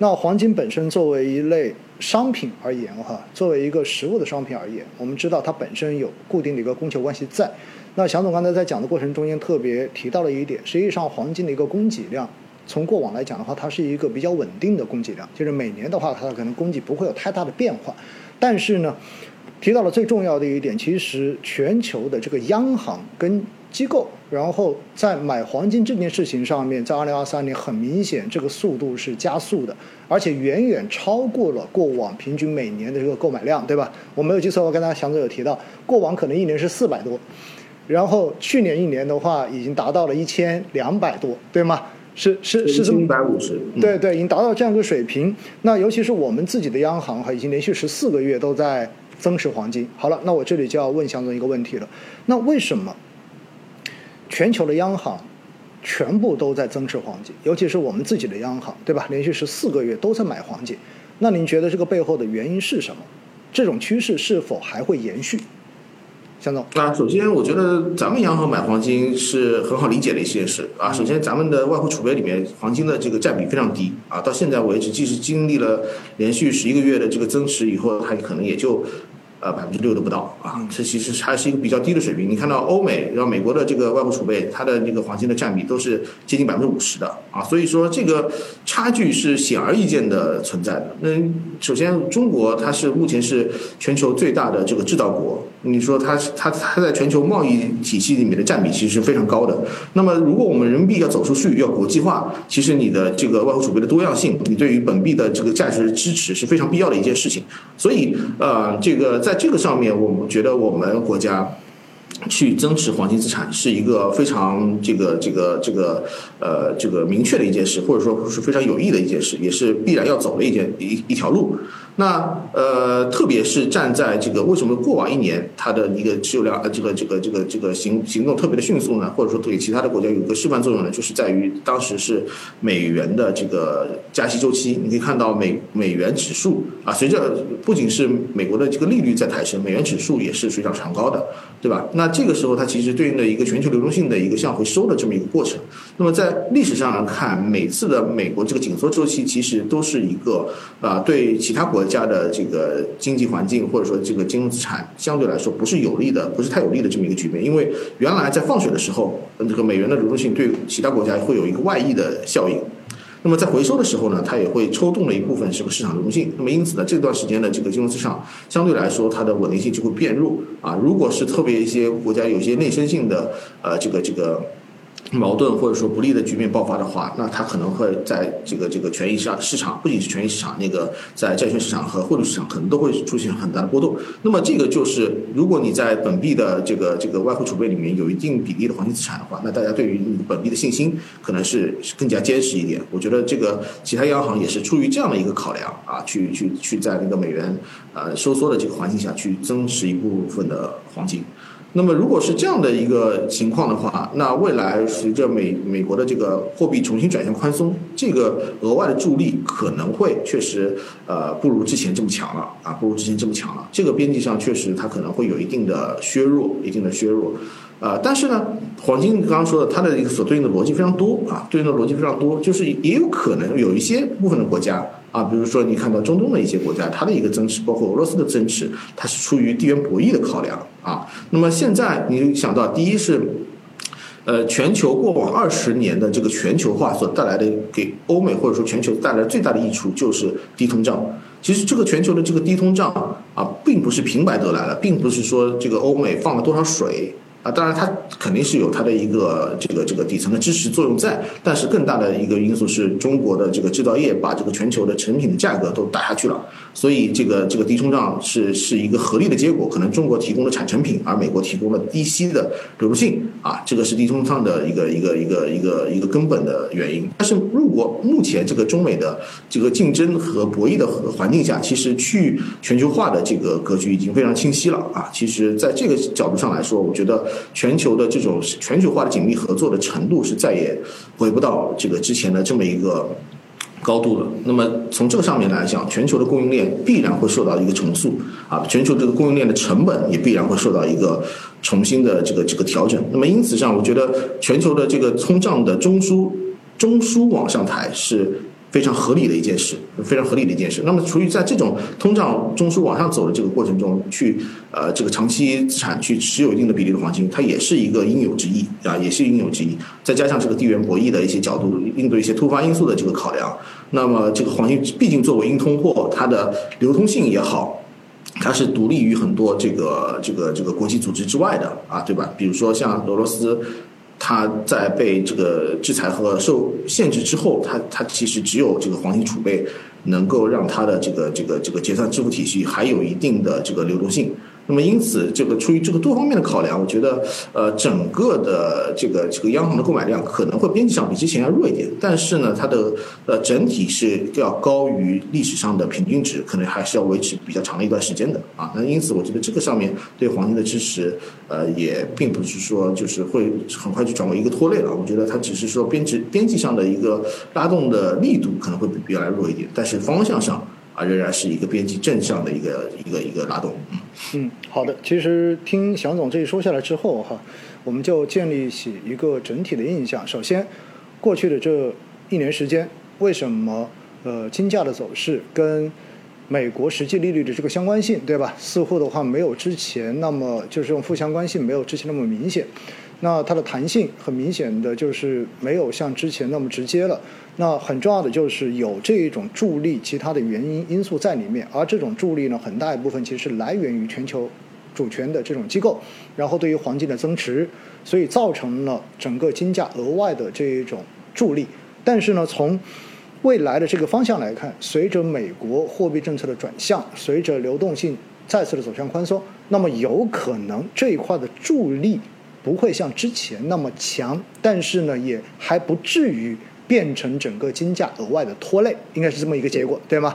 那黄金本身作为一类商品而言，哈，作为一个实物的商品而言，我们知道它本身有固定的一个供求关系在。那祥总刚才在讲的过程中间特别提到了一点，实际上黄金的一个供给量，从过往来讲的话，它是一个比较稳定的供给量，就是每年的话，它可能供给不会有太大的变化。但是呢，提到了最重要的一点，其实全球的这个央行跟机构，然后在买黄金这件事情上面，在二零二三年很明显，这个速度是加速的，而且远远超过了过往平均每年的这个购买量，对吧？我没有记错，我跟大家祥哥有提到，过往可能一年是四百多，然后去年一年的话，已经达到了一千两百多，对吗？是是是这么一百五十，对对，已经达到这样一个水平。那尤其是我们自己的央行哈，已经连续十四个月都在增持黄金。好了，那我这里就要问祥总一个问题了，那为什么？全球的央行全部都在增持黄金，尤其是我们自己的央行，对吧？连续十四个月都在买黄金。那您觉得这个背后的原因是什么？这种趋势是否还会延续？向总，那首先我觉得咱们央行买黄金是很好理解的一件事啊。首先，咱们的外汇储备里面黄金的这个占比非常低啊，到现在为止，即使经历了连续十一个月的这个增持以后，它可能也就。呃，百分之六都不到啊，这其实还是一个比较低的水平。你看到欧美，然后美国的这个外汇储备，它的那个黄金的占比都是接近百分之五十的啊，所以说这个差距是显而易见的存在的。那首先，中国它是目前是全球最大的这个制造国，你说它它它在全球贸易体系里面的占比其实是非常高的。那么，如果我们人民币要走出去，要国际化，其实你的这个外汇储备的多样性，你对于本币的这个价值支持是非常必要的一件事情。所以，呃，这个。在这个上面，我们觉得我们国家去增持黄金资产是一个非常这个这个这个呃这个明确的一件事，或者说是非常有益的一件事，也是必然要走的一件一一条路。那呃，特别是站在这个为什么过往一年它的一个持有量呃这个这个这个这个行行动特别的迅速呢？或者说对其他的国家有个示范作用呢？就是在于当时是美元的这个加息周期，你可以看到美美元指数啊，随着不仅是美国的这个利率在抬升，美元指数也是水涨船高的，对吧？那这个时候它其实对应的一个全球流动性的一个向回收的这么一个过程。那么在历史上来看，每次的美国这个紧缩周期其实都是一个啊对其他国家家的这个经济环境或者说这个金融资产相对来说不是有利的，不是太有利的这么一个局面。因为原来在放水的时候，这个美元的流动性对其他国家会有一个外溢的效应。那么在回收的时候呢，它也会抽动了一部分这个市场流动性。那么因此呢，这段时间的这个金融市场相对来说它的稳定性就会变弱啊。如果是特别一些国家有一些内生性的呃这个这个。矛盾或者说不利的局面爆发的话，那它可能会在这个这个权益市场市场，不仅是权益市场，那个在债券市场和汇率市场可能都会出现很大的波动。那么这个就是，如果你在本币的这个这个外汇储备里面有一定比例的黄金资产的话，那大家对于本币的信心可能是更加坚实一点。我觉得这个其他央行也是出于这样的一个考量啊，去去去在那个美元呃收缩的这个环境下去增持一部分的黄金。那么，如果是这样的一个情况的话，那未来随着美美国的这个货币重新转向宽松，这个额外的助力可能会确实呃不如之前这么强了啊，不如之前这么强了。这个边际上确实它可能会有一定的削弱，一定的削弱。呃，但是呢，黄金刚刚说的，它的一个所对应的逻辑非常多啊，对应的逻辑非常多，就是也有可能有一些部分的国家啊，比如说你看到中东的一些国家，它的一个增持，包括俄罗斯的增持，它是出于地缘博弈的考量啊。那么现在你想到，第一是，呃，全球过往二十年的这个全球化所带来的给欧美或者说全球带来最大的益处就是低通胀。其实这个全球的这个低通胀啊，并不是平白得来的，并不是说这个欧美放了多少水。当然，它肯定是有它的一个这个这个底层的支持作用在，但是更大的一个因素是中国的这个制造业把这个全球的成品的价格都打下去了，所以这个这个低通胀是是一个合力的结果。可能中国提供了产成品，而美国提供了低息的流动性，啊，这个是低通胀的一个一个一个一个一个根本的原因。但是如果目前这个中美的这个竞争和博弈的环境下，其实去全球化的这个格局已经非常清晰了啊。其实在这个角度上来说，我觉得。全球的这种全球化的紧密合作的程度是再也回不到这个之前的这么一个高度了。那么从这个上面来讲，全球的供应链必然会受到一个重塑啊，全球这个供应链的成本也必然会受到一个重新的这个这个调整。那么因此上，我觉得全球的这个通胀的中枢中枢往上抬是。非常合理的一件事，非常合理的一件事。那么，处于在这种通胀中枢往上走的这个过程中，去呃这个长期资产去持有一定的比例的黄金，它也是一个应有之义啊，也是应有之义。再加上这个地缘博弈的一些角度，应对一些突发因素的这个考量，那么这个黄金毕竟作为硬通货，它的流通性也好。它是独立于很多这个这个这个国际组织之外的啊，对吧？比如说像俄罗斯，它在被这个制裁和受限制之后，它它其实只有这个黄金储备能够让它的这个这个这个结算支付体系还有一定的这个流动性。那么，因此，这个出于这个多方面的考量，我觉得，呃，整个的这个这个央行的购买量可能会边际上比之前要弱一点，但是呢，它的呃整体是要高于历史上的平均值，可能还是要维持比较长的一段时间的啊。那因此，我觉得这个上面对黄金的支持，呃，也并不是说就是会很快就转为一个拖累了。我觉得它只是说边值边际上的一个拉动的力度可能会比原来弱一点，但是方向上。啊，仍然是一个边际正向的一个一个一个拉动。嗯，好的。其实听祥总这一说下来之后，哈，我们就建立起一个整体的印象。首先，过去的这一年时间，为什么呃金价的走势跟美国实际利率的这个相关性，对吧？似乎的话没有之前那么就是这种负相关性没有之前那么明显。那它的弹性很明显的就是没有像之前那么直接了。那很重要的就是有这一种助力，其他的原因因素在里面，而这种助力呢，很大一部分其实来源于全球主权的这种机构，然后对于黄金的增持，所以造成了整个金价额外的这一种助力。但是呢，从未来的这个方向来看，随着美国货币政策的转向，随着流动性再次的走向宽松，那么有可能这一块的助力不会像之前那么强，但是呢，也还不至于。变成整个金价额外的拖累，应该是这么一个结果，对吗？